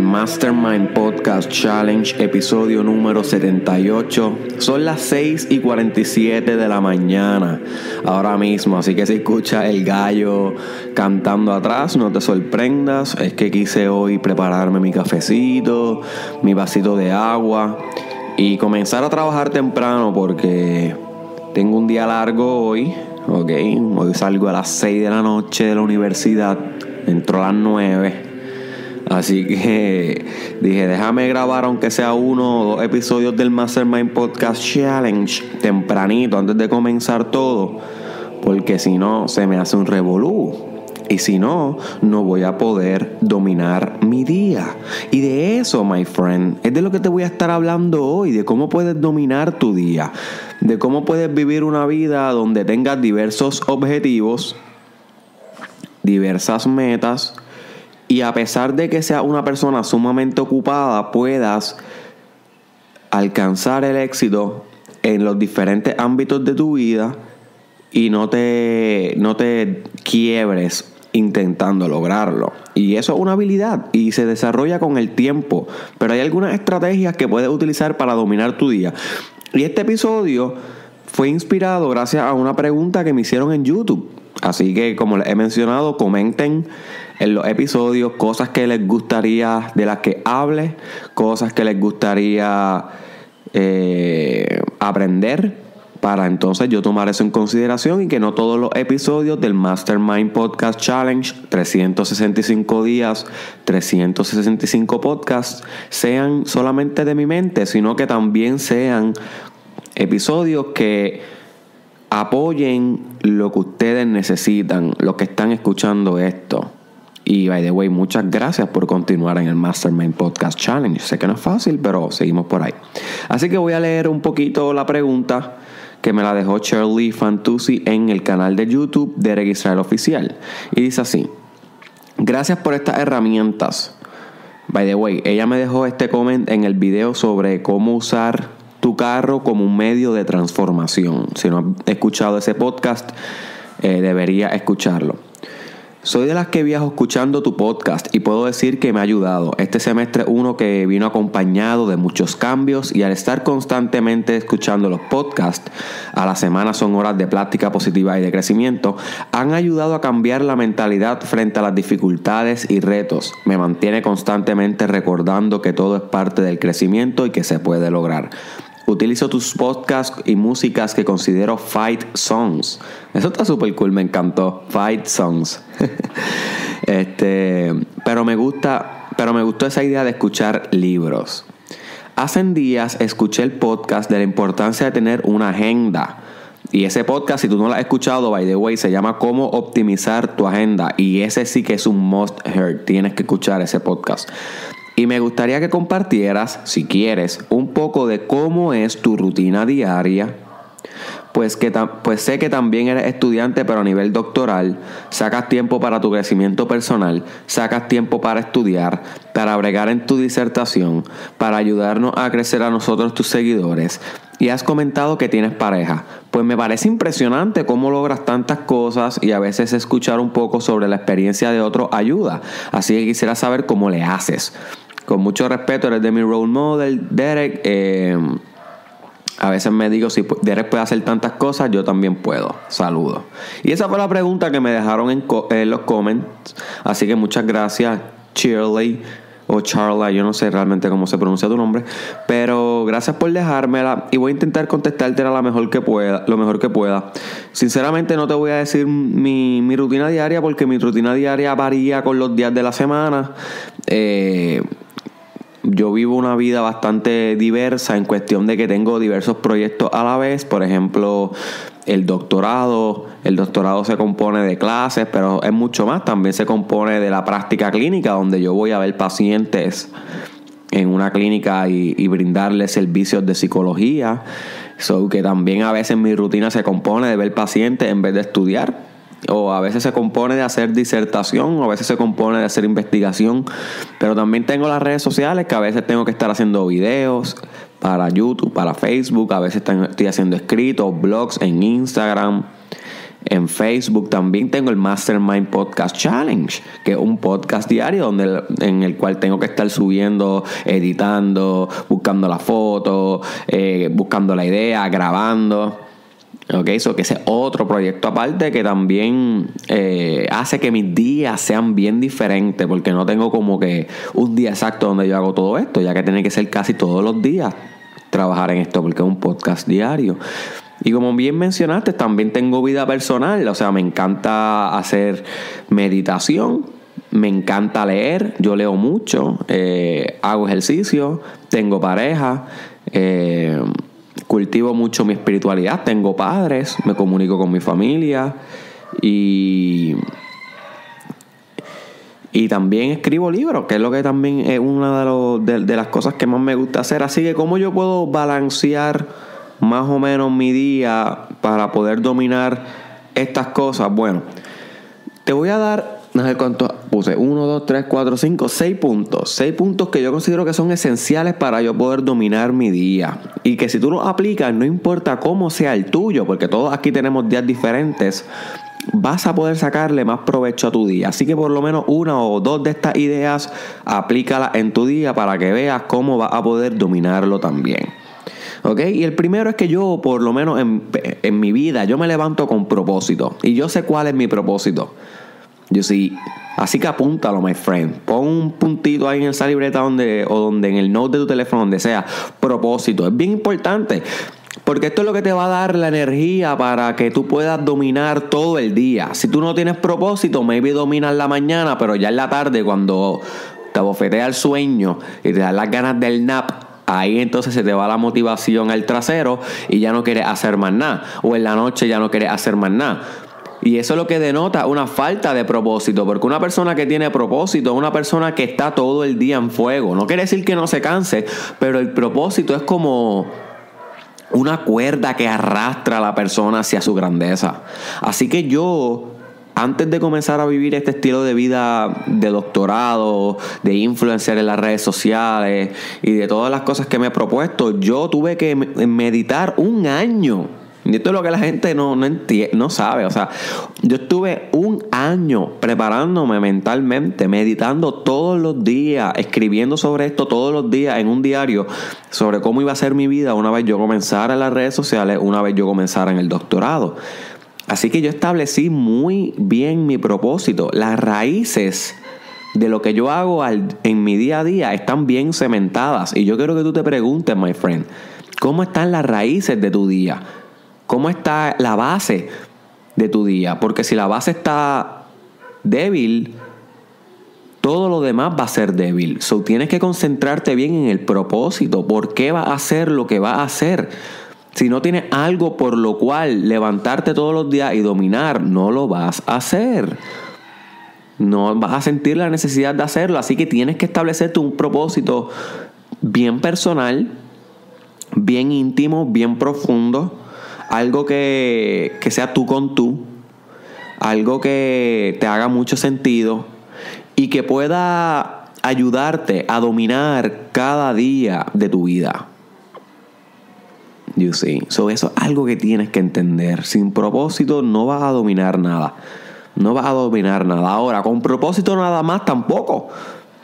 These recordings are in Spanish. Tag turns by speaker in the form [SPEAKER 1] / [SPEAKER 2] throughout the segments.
[SPEAKER 1] Mastermind Podcast Challenge, episodio número 78. Son las 6 y 47 de la mañana ahora mismo, así que si escuchas el gallo cantando atrás, no te sorprendas. Es que quise hoy prepararme mi cafecito, mi vasito de agua y comenzar a trabajar temprano porque tengo un día largo hoy. Ok, hoy salgo a las 6 de la noche de la universidad, entro a las 9 Así que dije, déjame grabar aunque sea uno o dos episodios del Mastermind Podcast Challenge tempranito, antes de comenzar todo, porque si no se me hace un revolú. Y si no, no voy a poder dominar mi día. Y de eso, my friend, es de lo que te voy a estar hablando hoy, de cómo puedes dominar tu día, de cómo puedes vivir una vida donde tengas diversos objetivos, diversas metas, y a pesar de que seas una persona sumamente ocupada, puedas alcanzar el éxito en los diferentes ámbitos de tu vida y no te, no te quiebres intentando lograrlo. Y eso es una habilidad y se desarrolla con el tiempo. Pero hay algunas estrategias que puedes utilizar para dominar tu día. Y este episodio fue inspirado gracias a una pregunta que me hicieron en YouTube. Así que como les he mencionado, comenten en los episodios cosas que les gustaría de las que hable, cosas que les gustaría eh, aprender para entonces yo tomar eso en consideración y que no todos los episodios del Mastermind Podcast Challenge, 365 días, 365 podcasts, sean solamente de mi mente, sino que también sean episodios que apoyen lo que ustedes necesitan, los que están escuchando esto. Y by the way, muchas gracias por continuar en el Mastermind Podcast Challenge. Sé que no es fácil, pero seguimos por ahí. Así que voy a leer un poquito la pregunta que me la dejó Shirley Fantuzzi en el canal de YouTube de Registrar Oficial. Y dice así: Gracias por estas herramientas. By the way, ella me dejó este comment en el video sobre cómo usar tu carro como un medio de transformación. Si no has escuchado ese podcast, eh, debería escucharlo. Soy de las que viajo escuchando tu podcast y puedo decir que me ha ayudado. Este semestre uno que vino acompañado de muchos cambios y al estar constantemente escuchando los podcasts, a la semana son horas de práctica positiva y de crecimiento, han ayudado a cambiar la mentalidad frente a las dificultades y retos. Me mantiene constantemente recordando que todo es parte del crecimiento y que se puede lograr. Utilizo tus podcasts y músicas que considero fight songs. Eso está súper cool, me encantó. Fight songs. este, pero me gusta, pero me gustó esa idea de escuchar libros. Hace días escuché el podcast de la importancia de tener una agenda. Y ese podcast, si tú no lo has escuchado, by the way, se llama Cómo optimizar tu agenda. Y ese sí que es un must hear. Tienes que escuchar ese podcast. Y me gustaría que compartieras, si quieres, un poco de cómo es tu rutina diaria. Pues, que pues sé que también eres estudiante, pero a nivel doctoral, sacas tiempo para tu crecimiento personal, sacas tiempo para estudiar, para bregar en tu disertación, para ayudarnos a crecer a nosotros tus seguidores. Y has comentado que tienes pareja. Pues me parece impresionante cómo logras tantas cosas y a veces escuchar un poco sobre la experiencia de otro ayuda. Así que quisiera saber cómo le haces. Con mucho respeto, eres de mi role model, Derek. Eh, a veces me digo, si Derek puede hacer tantas cosas, yo también puedo. Saludos. Y esa fue la pregunta que me dejaron en, los comments. Así que muchas gracias, Shirley o Charla, yo no sé realmente cómo se pronuncia tu nombre, pero gracias por dejármela y voy a intentar contestarte lo mejor que pueda, lo mejor que pueda. Sinceramente no te voy a decir mi, mi rutina diaria porque mi rutina diaria varía con los días de la semana. Eh, yo vivo una vida bastante diversa en cuestión de que tengo diversos proyectos a la vez. Por ejemplo, el doctorado. El doctorado se compone de clases, pero es mucho más. También se compone de la práctica clínica, donde yo voy a ver pacientes en una clínica y, brindarles servicios de psicología. So que también a veces mi rutina se compone de ver pacientes en vez de estudiar o a veces se compone de hacer disertación, o a veces se compone de hacer investigación, pero también tengo las redes sociales que a veces tengo que estar haciendo videos para YouTube, para Facebook, a veces estoy haciendo escritos, blogs en Instagram. En Facebook también tengo el Mastermind Podcast Challenge, que es un podcast diario donde, en el cual tengo que estar subiendo, editando, buscando la foto, eh, buscando la idea, grabando. Ok, eso que es otro proyecto aparte que también eh, hace que mis días sean bien diferentes, porque no tengo como que un día exacto donde yo hago todo esto, ya que tiene que ser casi todos los días trabajar en esto, porque es un podcast diario. Y como bien mencionaste, también tengo vida personal, o sea, me encanta hacer meditación, me encanta leer, yo leo mucho, eh, hago ejercicio, tengo pareja. Eh, cultivo mucho mi espiritualidad, tengo padres, me comunico con mi familia y, y también escribo libros, que es lo que también es una de, de, las cosas que más me gusta hacer. Así que, ¿cómo yo puedo balancear más o menos mi día para poder dominar estas cosas? Bueno, te voy a dar no sé cuánto puse. 1, 2, 3, 4, 5, 6 puntos. 6 puntos que yo considero que son esenciales para yo poder dominar mi día. Y que si tú los aplicas, no importa cómo sea el tuyo, porque todos aquí tenemos días diferentes, vas a poder sacarle más provecho a tu día. Así que por lo menos una o dos de estas ideas, aplícalas en tu día para que veas cómo vas a poder dominarlo también. ¿Ok? Y el primero es que yo, por lo menos en, en mi vida, yo me levanto con propósito. Y yo sé cuál es mi propósito. Yo sí. Así que apúntalo, my friend. Pon un puntito ahí en esa libreta donde, o donde en el note de tu teléfono, donde sea. Propósito. Es bien importante. Porque esto es lo que te va a dar la energía para que tú puedas dominar todo el día. Si tú no tienes propósito, maybe dominas la mañana, pero ya en la tarde, cuando te bofetea el sueño y te da las ganas del nap, ahí entonces se te va la motivación al trasero y ya no quieres hacer más nada. O en la noche ya no quieres hacer más nada. Y eso es lo que denota una falta de propósito, porque una persona que tiene propósito es una persona que está todo el día en fuego. No quiere decir que no se canse, pero el propósito es como una cuerda que arrastra a la persona hacia su grandeza. Así que yo, antes de comenzar a vivir este estilo de vida de doctorado, de influencer en las redes sociales y de todas las cosas que me he propuesto, yo tuve que meditar un año y esto es lo que la gente no, no, no sabe. O sea, yo estuve un año preparándome mentalmente, meditando todos los días, escribiendo sobre esto todos los días en un diario, sobre cómo iba a ser mi vida una vez yo comenzara en las redes sociales, una vez yo comenzara en el doctorado. Así que yo establecí muy bien mi propósito. Las raíces de lo que yo hago en mi día a día están bien cementadas. Y yo quiero que tú te preguntes, my friend, ¿cómo están las raíces de tu día? ¿Cómo está la base de tu día? Porque si la base está débil, todo lo demás va a ser débil. So, tienes que concentrarte bien en el propósito. ¿Por qué va a hacer lo que va a hacer? Si no tienes algo por lo cual levantarte todos los días y dominar, no lo vas a hacer. No vas a sentir la necesidad de hacerlo. Así que tienes que establecerte un propósito bien personal, bien íntimo, bien profundo algo que, sea tú con tú, algo que te haga mucho sentido y que pueda ayudarte a dominar cada día de tu vida. You see. So, eso es algo que tienes que entender. Sin propósito no vas a dominar nada. No vas a dominar nada. Ahora, con propósito nada más tampoco.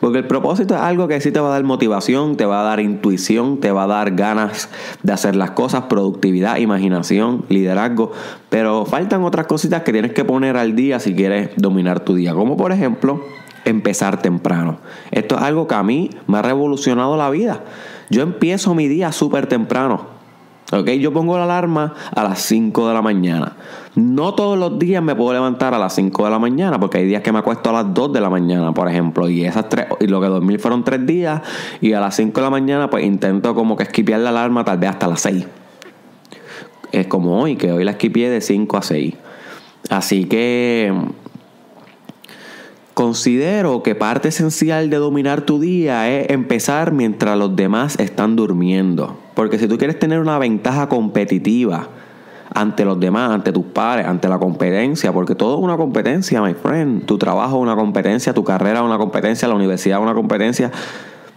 [SPEAKER 1] Porque el propósito es algo que sí te va a dar motivación, te va a dar intuición, te va a dar ganas de hacer las cosas, productividad, imaginación, liderazgo. Pero faltan otras cositas que tienes que poner al día si quieres dominar tu día. Como por ejemplo, empezar temprano. Esto es algo que a mí me ha revolucionado la vida. Yo empiezo mi día súper temprano. ¿Ok? Yo pongo la alarma a las 5 de la mañana. No todos los días me puedo levantar a las 5 de la mañana, porque hay días que me acuesto a las 2 de la mañana, por ejemplo. Y esas tres, y lo que dormí fueron 3 días. Y a las 5 de la mañana, pues intento como que esquipear la alarma tal vez hasta las 6. Es como hoy, que hoy la esquipié de 5 a 6. Así que Considero que parte esencial de dominar tu día es empezar mientras los demás están durmiendo. Porque si tú quieres tener una ventaja competitiva ante los demás, ante tus pares, ante la competencia, porque todo es una competencia, my friend. Tu trabajo es una competencia, tu carrera es una competencia, la universidad es una competencia.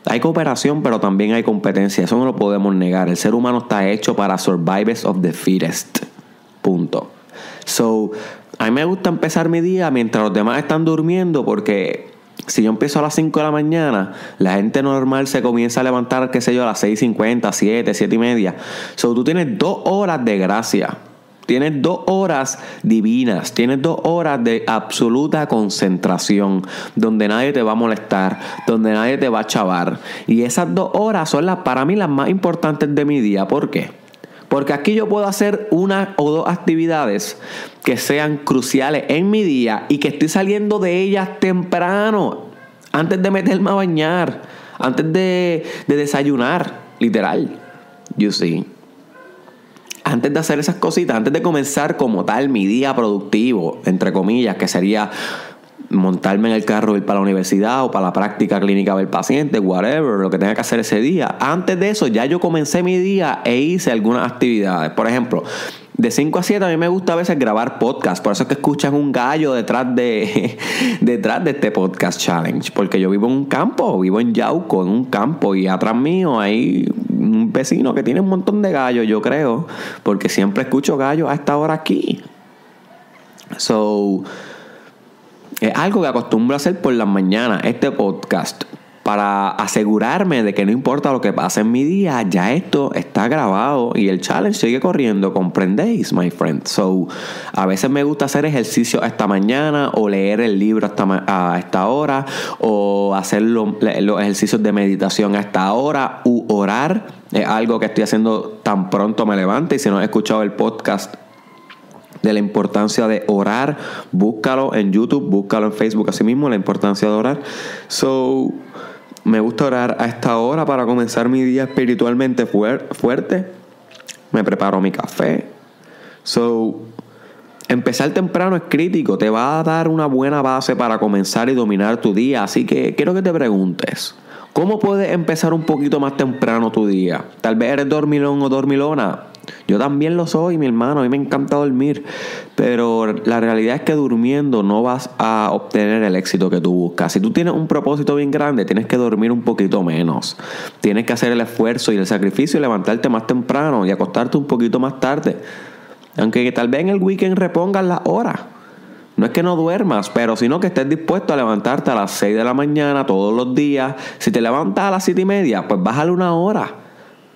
[SPEAKER 1] Hay cooperación, pero también hay competencia. Eso no lo podemos negar. El ser humano está hecho para survivors of the fittest. Punto. So, a mí me gusta empezar mi día mientras los demás están durmiendo porque si yo empiezo a las 5 de la mañana, la gente normal se comienza a levantar, qué sé yo, a las 6.50, 7, 7 y media. So, tú tienes dos horas de gracia. Tienes dos horas divinas, tienes dos horas de absoluta concentración, donde nadie te va a molestar, donde nadie te va a chavar. Y esas dos horas son las, para mí las más importantes de mi día. ¿Por qué? Porque aquí yo puedo hacer una o dos actividades que sean cruciales en mi día y que estoy saliendo de ellas temprano, antes de meterme a bañar, antes de, de desayunar, literal. You see antes de hacer esas cositas, antes de comenzar como tal mi día productivo, entre comillas, que sería montarme en el carro, ir para la universidad o para la práctica clínica del paciente, whatever, lo que tenga que hacer ese día. Antes de eso, ya yo comencé mi día e hice algunas actividades. Por ejemplo, de 5 a 7 a mí me gusta a veces grabar podcast, por eso es que escuchan un gallo detrás de, detrás de este podcast challenge, porque yo vivo en un campo, vivo en Yauco, en un campo, y atrás mío hay un vecino que tiene un montón de gallos, yo creo, porque siempre escucho gallos a esta hora aquí. So, es algo que acostumbro a hacer por las mañanas, este podcast para asegurarme de que no importa lo que pase en mi día, ya esto está grabado y el challenge sigue corriendo, ¿comprendéis, my friend? So, a veces me gusta hacer ejercicio esta mañana o leer el libro hasta a esta hora o hacer los ejercicios de meditación a esta hora u orar. Es algo que estoy haciendo tan pronto me levante y si no has escuchado el podcast de la importancia de orar, búscalo en YouTube, búscalo en Facebook, así mismo, la importancia de orar. So, me gusta orar a esta hora para comenzar mi día espiritualmente fuerte. Me preparo mi café. So, empezar temprano es crítico, te va a dar una buena base para comenzar y dominar tu día. Así que quiero que te preguntes, ¿cómo puedes empezar un poquito más temprano tu día? Tal vez eres dormilón o dormilona. Yo también lo soy, mi hermano, a mí me encanta dormir, pero la realidad es que durmiendo no vas a obtener el éxito que tú buscas. Si tú tienes un propósito bien grande, tienes que dormir un poquito menos. Tienes que hacer el esfuerzo y el sacrificio y levantarte más temprano y acostarte un poquito más tarde. Aunque tal vez en el weekend repongas las horas. No es que no duermas, pero sino que estés dispuesto a levantarte a las 6 de la mañana todos los días. Si te levantas a las 7 y media, pues bájale una hora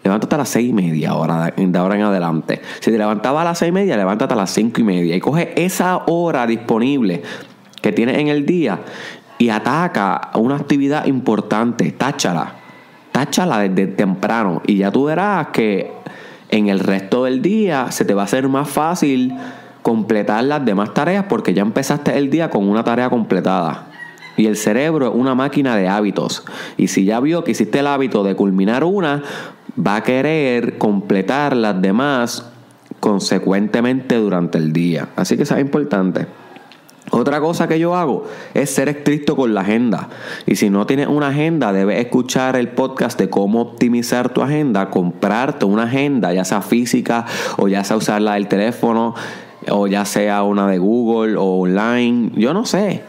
[SPEAKER 1] levántate a las seis y media ahora, de ahora en adelante. Si te levantabas a las seis y media, levántate a las cinco y media. Y coge esa hora disponible que tienes en el día y ataca una actividad importante. Táchala. Táchala desde temprano. Y ya tú verás que en el resto del día se te va a hacer más fácil completar las demás tareas porque ya empezaste el día con una tarea completada. Y el cerebro es una máquina de hábitos. Y si ya vio que hiciste el hábito de culminar una, va a querer completar las demás consecuentemente durante el día. Así que eso es importante. Otra cosa que yo hago es ser estricto con la agenda. Y si no tienes una agenda, debes escuchar el podcast de cómo optimizar tu agenda, comprarte una agenda, ya sea física o ya sea usarla del teléfono o ya sea una de Google o online. Yo no sé.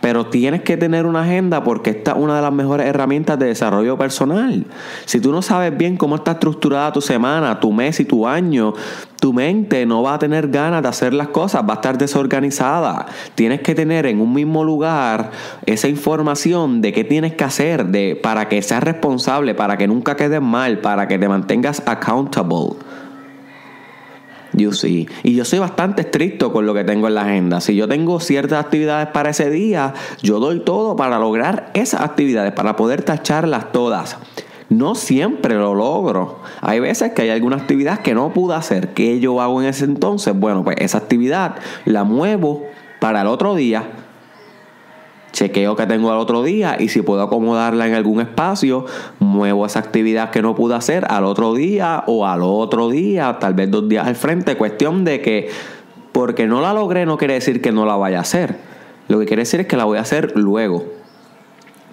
[SPEAKER 1] Pero tienes que tener una agenda porque esta es una de las mejores herramientas de desarrollo personal. Si tú no sabes bien cómo está estructurada tu semana, tu mes y tu año, tu mente no va a tener ganas de hacer las cosas, va a estar desorganizada. Tienes que tener en un mismo lugar esa información de qué tienes que hacer de, para que seas responsable, para que nunca quedes mal, para que te mantengas accountable. Y yo soy bastante estricto con lo que tengo en la agenda. Si yo tengo ciertas actividades para ese día, yo doy todo para lograr esas actividades, para poder tacharlas todas. No siempre lo logro. Hay veces que hay alguna actividad que no pude hacer. ¿Qué yo hago en ese entonces? Bueno, pues esa actividad la muevo para el otro día chequeo que tengo al otro día y si puedo acomodarla en algún espacio, muevo esa actividad que no pude hacer al otro día o al otro día, tal vez dos días al frente. Cuestión de que porque no la logré no quiere decir que no la vaya a hacer. Lo que quiere decir es que la voy a hacer luego.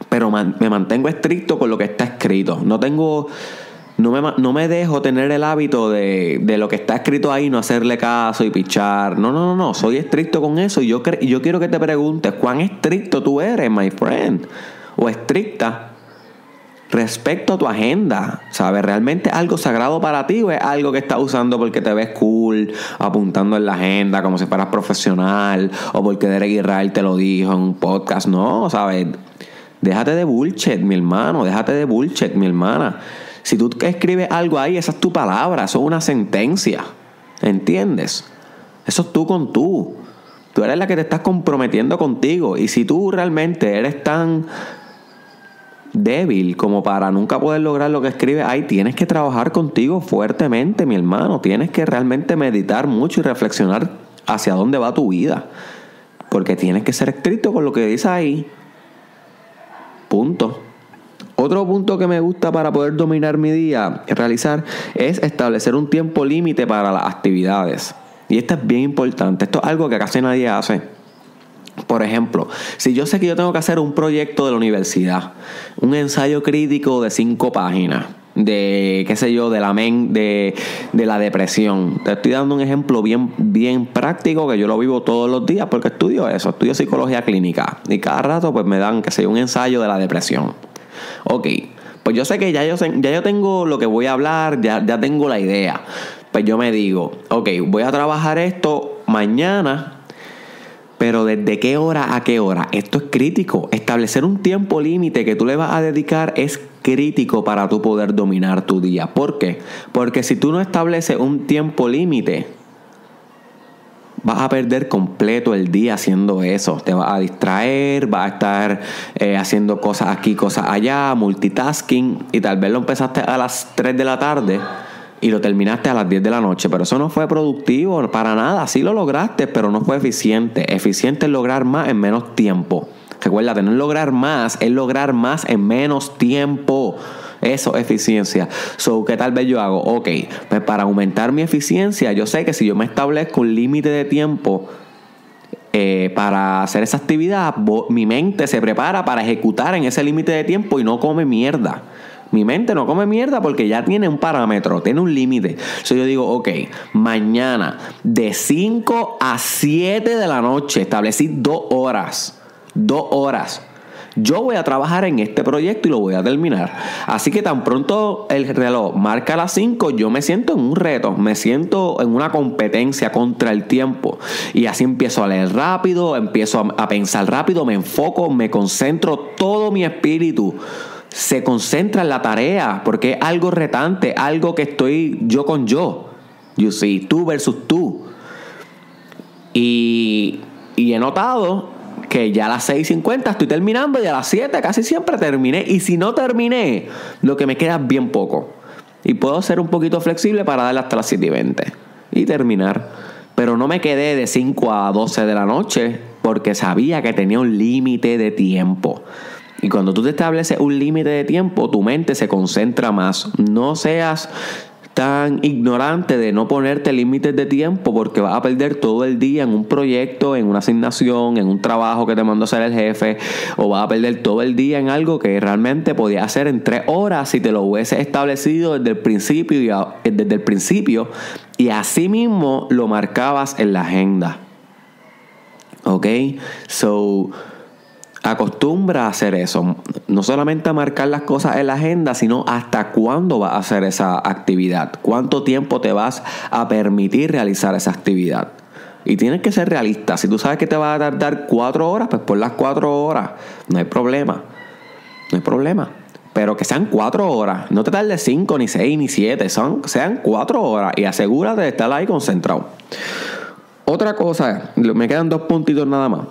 [SPEAKER 1] Pero me mantengo estricto con lo que está escrito. No tengo no me, no me dejo tener el hábito de, de, lo que está escrito ahí, no hacerle caso y pichar. No, no, no, no. Soy estricto con eso. Y yo, yo quiero que te preguntes, ¿cuán estricto tú eres, my friend? O estricta. respecto a tu agenda. ¿Sabes? ¿Realmente algo sagrado para ti o es algo que estás usando porque te ves cool, apuntando en la agenda como si fueras profesional o porque Derek Israel te lo dijo en un podcast? No, ¿sabes? Déjate de bullshit, mi hermano. Déjate de bullshit, mi hermana. Si tú escribes algo ahí, esa es tu palabra, eso es una sentencia. ¿Entiendes? Eso es tú con tú. Tú eres la que te estás comprometiendo contigo. Y si tú realmente eres tan débil como para nunca poder lograr lo que escribes, ahí tienes que trabajar contigo fuertemente, mi hermano. Tienes que realmente meditar mucho y reflexionar hacia dónde va tu vida. Porque tienes que ser estricto con lo que dices ahí. Punto. Otro punto que me gusta para poder dominar mi día, realizar, es establecer un tiempo límite para las actividades. Y esto es bien importante. Esto es algo que casi nadie hace. Por ejemplo, si yo sé que yo tengo que hacer un proyecto de la universidad, un ensayo crítico de cinco páginas, de qué sé yo, de la men, de, de, la depresión. Te estoy dando un ejemplo bien, bien práctico que yo lo vivo todos los días porque estudio eso, estudio psicología clínica. Y cada rato pues me dan, que sé, un ensayo de la depresión. Ok, pues yo sé que ya yo, ya yo tengo lo que voy a hablar, ya, ya tengo la idea. Pues yo me digo, ok, voy a trabajar esto mañana pero desde qué hora a qué hora, esto es crítico. Establecer un tiempo límite que tú le vas a dedicar es crítico para tú poder dominar tu día. ¿Por qué? Porque si tú no estableces un tiempo límite, vas a perder completo el día haciendo eso. Te vas a distraer, vas a estar eh, haciendo cosas aquí, cosas allá, multitasking, y tal vez lo empezaste a las 3 de la tarde y lo terminaste a las 10 de la noche, pero eso no fue productivo para nada, sí lo lograste, pero no fue eficiente. Eficiente es lograr más en menos tiempo. Recuerda, no lograr más, es lograr más en menos tiempo. Eso es eficiencia. So, ¿qué tal vez yo hago? Ok, pues para aumentar mi eficiencia, yo sé que si yo me establezco un límite de tiempo eh, para hacer esa actividad, mi mente se prepara para ejecutar en ese límite de tiempo y no come mierda. Mi mente no come mierda porque ya tiene un parámetro, tiene un límite. Entonces yo digo, ok, mañana de 5 a 7 de la noche, establecí dos horas. Dos horas. Yo voy a trabajar en este proyecto y lo voy a terminar. Así que tan pronto el reloj marca las 5, yo me siento en un reto, me siento en una competencia contra el tiempo. Y así empiezo a leer rápido, empiezo a, pensar rápido, me enfoco, me concentro todo mi espíritu se concentra en la tarea, porque es algo retante, algo que estoy yo con yo. You see, tú versus tú. Y he notado que ya a las 6.50 estoy terminando y a las 7 casi siempre terminé. Y si no terminé, lo que me queda es bien poco. Y puedo ser un poquito flexible para darle hasta las 7.20 y terminar. Pero no me quedé de 5 a 12 de la noche porque sabía que tenía un límite de tiempo. Y cuando tú te estableces un límite de tiempo, tu mente se concentra más. No seas tan ignorante de no ponerte límites de tiempo porque vas a perder todo el día en un proyecto, en una asignación, en un trabajo que te mandó hacer el jefe, o vas a perder todo el día en algo que realmente podías hacer en tres horas si te lo hubiese establecido desde el principio y, desde el principio y así mismo lo marcabas en la agenda. ¿Ok? So Acostumbra a hacer eso. No solamente a marcar las cosas en la agenda, sino hasta cuándo vas a hacer esa actividad. Cuánto tiempo te vas a permitir realizar esa actividad. Y tienes que ser realista. Si tú sabes que te va a tardar cuatro horas, pues por las cuatro horas. No hay problema. No hay problema. Pero que sean cuatro horas. No te tardes cinco, ni seis, ni siete. Son, sean cuatro horas. Y asegúrate de estar ahí concentrado. Otra cosa, me quedan dos puntitos nada más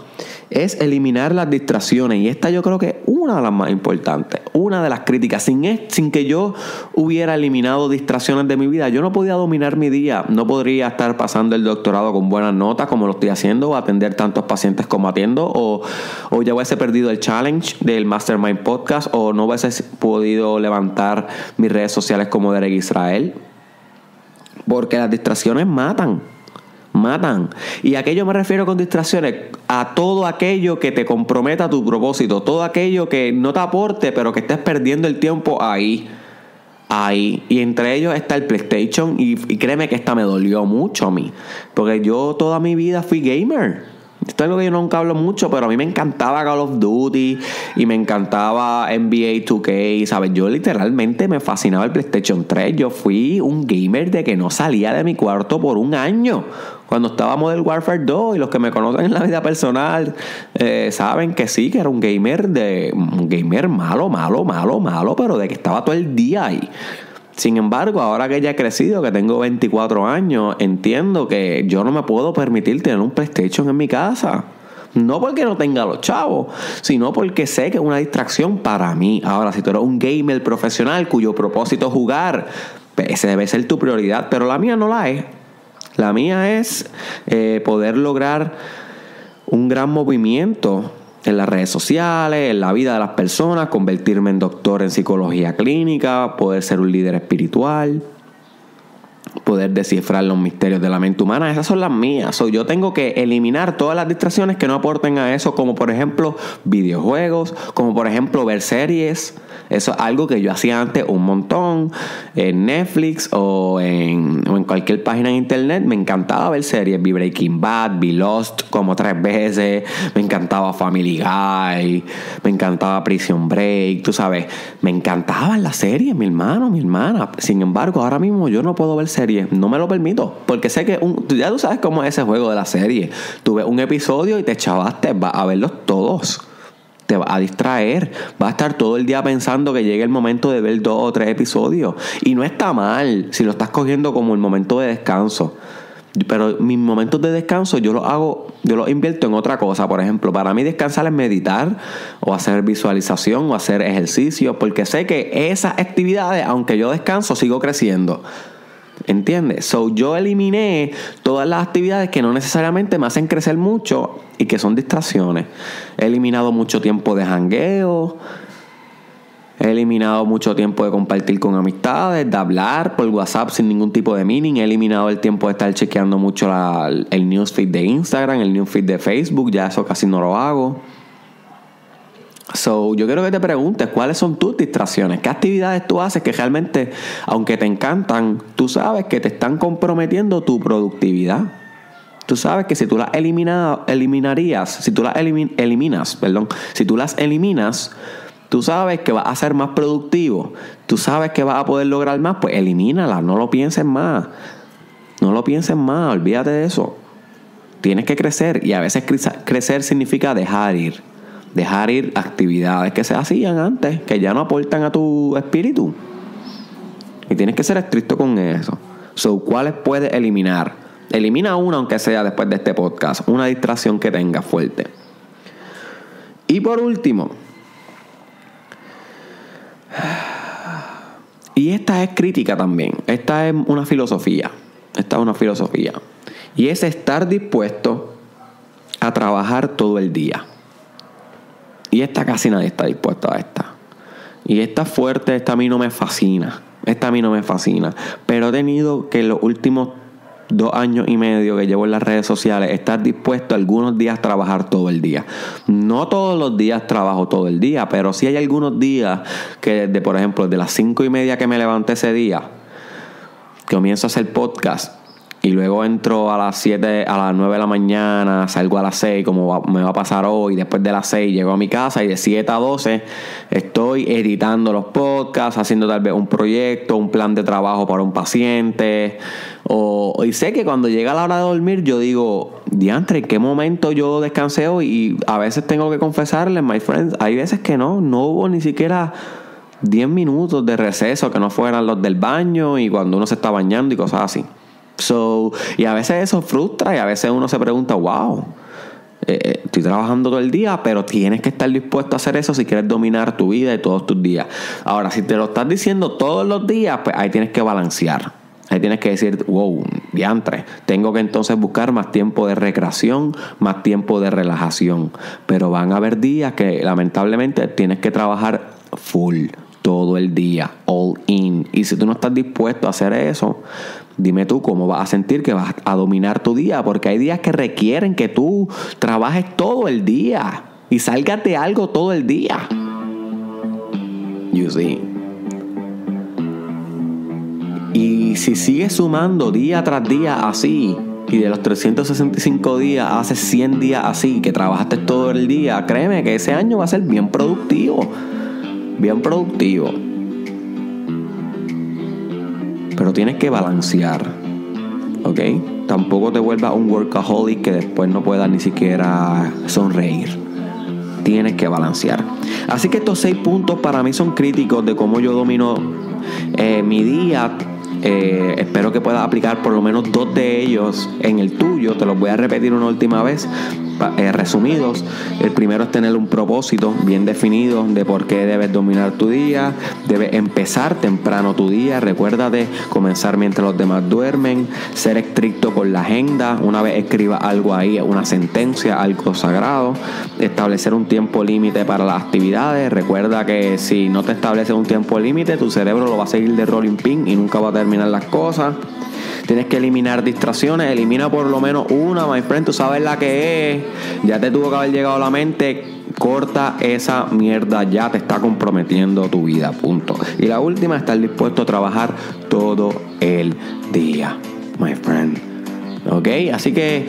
[SPEAKER 1] es eliminar las distracciones. Y esta yo creo que es una de las más importantes, una de las críticas. Sin, sin que yo hubiera eliminado distracciones de mi vida, yo no podía dominar mi día, no podría estar pasando el doctorado con buenas notas como lo estoy haciendo, o atender tantos pacientes como atiendo, o, o ya hubiese perdido el challenge del Mastermind Podcast, o no hubiese podido levantar mis redes sociales como Derek Israel. Porque las distracciones matan matan. Y a aquello me refiero con distracciones, a todo aquello que te comprometa tu propósito, todo aquello que no te aporte, pero que estés perdiendo el tiempo ahí. Ahí. Y entre ellos está el PlayStation. Y, créeme que esta me dolió mucho a mí. Porque yo toda mi vida fui gamer. Esto es algo que yo nunca hablo mucho, pero a mí me encantaba Call of Duty y me encantaba NBA 2K, ¿sabes? Yo literalmente me fascinaba el PlayStation 3. Yo fui un gamer de que no salía de mi cuarto por un año. Cuando estaba Modern Warfare 2 y los que me conocen en la vida personal eh, saben que sí, que era un gamer de un gamer malo, malo, malo, malo, pero de que estaba todo el día ahí. Sin embargo, ahora que ya he crecido, que tengo 24 años, entiendo que yo no me puedo permitir tener un PlayStation en mi casa. No porque no tenga los chavos, sino porque sé que es una distracción para mí. Ahora, si tú eres un gamer profesional cuyo propósito es jugar, pues ese debe ser tu prioridad, pero la mía no la es. La mía es eh, poder lograr un gran movimiento en las redes sociales, en la vida de las personas, convertirme en doctor en psicología clínica, poder ser un líder espiritual, poder descifrar los misterios de la mente humana. Esas son las mías. yo tengo que eliminar todas las distracciones que no aporten a eso, como por ejemplo videojuegos, como por ejemplo ver series eso es algo que yo hacía antes un montón en Netflix o en, cualquier página en internet. Me encantaba ver series. Vi Breaking Bad, vi Lost como tres veces. Me encantaba Family Guy. Me encantaba Prison Break. Tú sabes, me encantaban las series, mi hermano, mi hermana. Sin embargo, ahora mismo yo no puedo ver series. No me lo permito. Porque sé que un, ya tú sabes cómo es ese juego de la serie. Tuve un episodio y te chavaste a verlos todos te va a distraer. Va a estar todo el día pensando que llegue el momento de ver dos o tres episodios. Y no está mal si lo estás cogiendo como el momento de descanso. Pero mis momentos de descanso yo los hago, yo los invierto en otra cosa. Por ejemplo, para mí descansar es meditar o hacer visualización o hacer ejercicio, porque sé que esas actividades, aunque yo descanso, sigo creciendo. ¿Entiendes? So yo eliminé todas las actividades que no necesariamente me hacen crecer mucho y que son distracciones. He eliminado mucho tiempo de jangueo. He eliminado mucho tiempo de compartir con amistades, de hablar por WhatsApp sin ningún tipo de meaning. He eliminado el tiempo de estar chequeando mucho el newsfeed de Instagram, el newsfeed de Facebook. Ya eso casi no lo hago. So, yo quiero que te preguntes cuáles son tus distracciones, qué actividades tú haces que realmente, aunque te encantan, tú sabes que te están comprometiendo tu productividad. Tú sabes que si tú las eliminarías, si tú las eliminas, perdón, si tú las eliminas, tú sabes que vas a ser más productivo, tú sabes que vas a poder lograr más, pues elimínalas, no lo pienses más. No lo pienses más, olvídate de eso. Tienes que crecer y a veces crecer significa dejar ir dejar ir actividades que se hacían antes, que ya no aportan a tu espíritu. Y tienes que ser estricto con eso. So, ¿cuáles puedes eliminar? Elimina una, aunque sea después de este podcast. Una distracción que tenga fuerte. Y por último, y esta es crítica también. Esta es una filosofía. Esta es una filosofía. Y es estar dispuesto a trabajar todo el día. Y esta casi nadie está dispuesto a esta. Y esta fuerte, esta a mí no me fascina. Esta a mí no me fascina. Pero he tenido que en los últimos dos años y medio que llevo en las redes sociales, estar dispuesto algunos días a trabajar todo el día. No todos los días trabajo todo el día, pero sí hay algunos días que desde, por ejemplo, de las cinco y media que me levanté ese día, comienzo a hacer podcast y luego entro a las 7, a las 9 de la mañana, salgo a las 6, como me va a pasar hoy, después de las 6 llego a mi casa y de 7 a 12 estoy editando los podcasts, haciendo tal vez un proyecto, un plan de trabajo para un paciente. O, y sé que cuando llega la hora de dormir yo digo, diantre, ¿en qué momento yo descansé? Y a veces tengo que confesarles, my friends, hay veces que no, no hubo ni siquiera 10 minutos de receso que no fueran los del baño y cuando uno se está bañando y cosas así. So, y a veces eso frustra y a veces uno se pregunta, wow, eh, eh, estoy trabajando todo el día, pero tienes que estar dispuesto a hacer eso si quieres dominar tu vida y todos tus días. Ahora, si te lo estás diciendo todos los días, pues ahí tienes que balancear. Ahí tienes que decir, wow, diantre, tengo que entonces buscar más tiempo de recreación, más tiempo de relajación. Pero van a haber días que lamentablemente tienes que trabajar full todo el día, all in. Y si tú no estás dispuesto a hacer eso, Dime tú cómo vas a sentir que vas a dominar tu día, porque hay días que requieren que tú trabajes todo el día y de algo todo el día. You see. Y si sigues sumando día tras día así, y de los 365 días haces 100 días así, que trabajaste todo el día, créeme que ese año va a ser bien productivo. Bien productivo. Tienes que balancear. ¿Ok? Tampoco te vuelvas un workaholic que después no puedas ni siquiera sonreír. Tienes que balancear. Así que estos seis puntos para mí son críticos de cómo yo domino eh, mi día eh, espero que puedas aplicar por lo menos dos de ellos en el tuyo. Te los voy a repetir una última vez eh, resumidos. El primero es tener un propósito bien definido de por qué debes dominar tu día. Debes empezar temprano tu día. Recuerda de comenzar mientras los demás duermen. Ser estricto con la agenda. Una vez escriba algo ahí, una sentencia, algo sagrado. Establecer un tiempo límite para las actividades. Recuerda que si no te estableces un tiempo límite, tu cerebro lo va a seguir de rolling pin y nunca va a terminar las cosas. Tienes que eliminar distracciones. Elimina por lo menos una, my friend. Tú sabes la que es. Ya te tuvo que haber llegado a la mente. Corta esa mierda. Ya te está comprometiendo tu vida. Punto. Y la última, estar dispuesto a trabajar todo el día, my friend. ¿Ok? Así que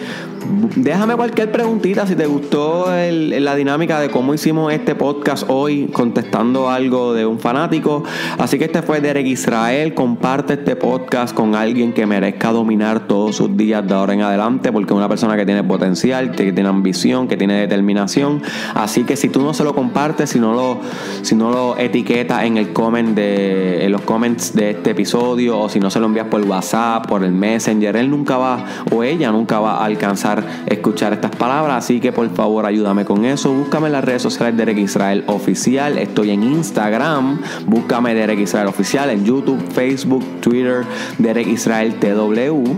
[SPEAKER 1] déjame cualquier preguntita si te gustó la dinámica de cómo hicimos este podcast hoy contestando algo de un fanático. Así que este fue Derek Israel. Comparte este podcast con alguien que merezca dominar todos sus días de ahora en adelante porque es una persona que tiene potencial, que tiene ambición, que tiene determinación. Así que si tú no se lo compartes, si no lo, si no lo etiquetas en el comment de, en los comments de este episodio o si no se lo envías por WhatsApp, por el Messenger, él nunca va o ella nunca va a alcanzar escuchar estas palabras. Así que por favor ayúdame con eso. Búscame en las redes sociales de Derek Israel Oficial. Estoy en Instagram. Búscame Derek Israel Oficial. En YouTube, Facebook, Twitter, Derek Israel TW.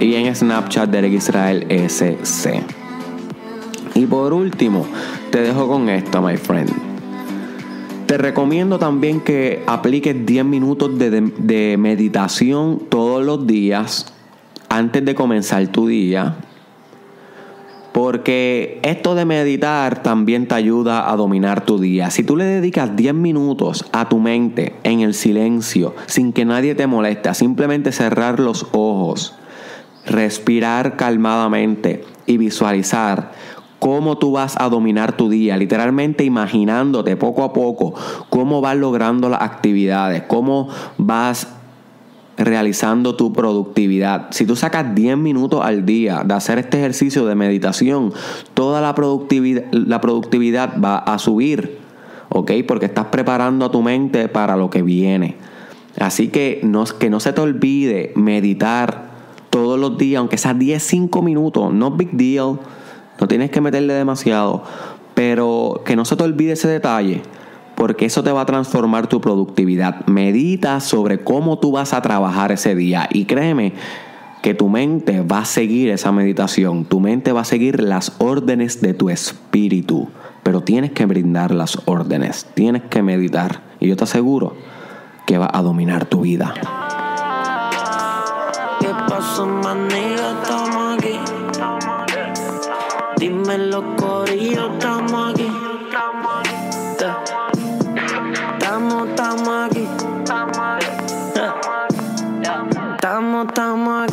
[SPEAKER 1] Y en Snapchat, Derek Israel SC. Y por último, te dejo con esto, my friend. Te recomiendo también que apliques 10 minutos de, meditación todos los días antes de comenzar tu día. Porque esto de meditar también te ayuda a dominar tu día. Si tú le dedicas 10 minutos a tu mente en el silencio, sin que nadie te moleste, simplemente cerrar los ojos, respirar calmadamente y visualizar cómo tú vas a dominar tu día, literalmente imaginándote poco a poco cómo vas logrando las actividades, cómo vas realizando tu productividad. Si tú sacas 10 minutos al día de hacer este ejercicio de meditación, toda la productividad, la productividad va a subir, ¿ok? Porque estás preparando a tu mente para lo que viene. Así que no, que no se te olvide meditar todos los días, aunque sea 10, 5 minutos, no big deal, no tienes que meterle demasiado, pero que no se te olvide ese detalle porque eso te va a transformar tu productividad. Medita sobre cómo tú vas a trabajar ese día y créeme que tu mente va a seguir esa meditación, tu mente va a seguir las órdenes de tu espíritu, pero tienes que brindar las órdenes, tienes que meditar y yo te aseguro que va a dominar tu vida. ¿Qué pasó, Estamos aquí. Dime estamos aquí.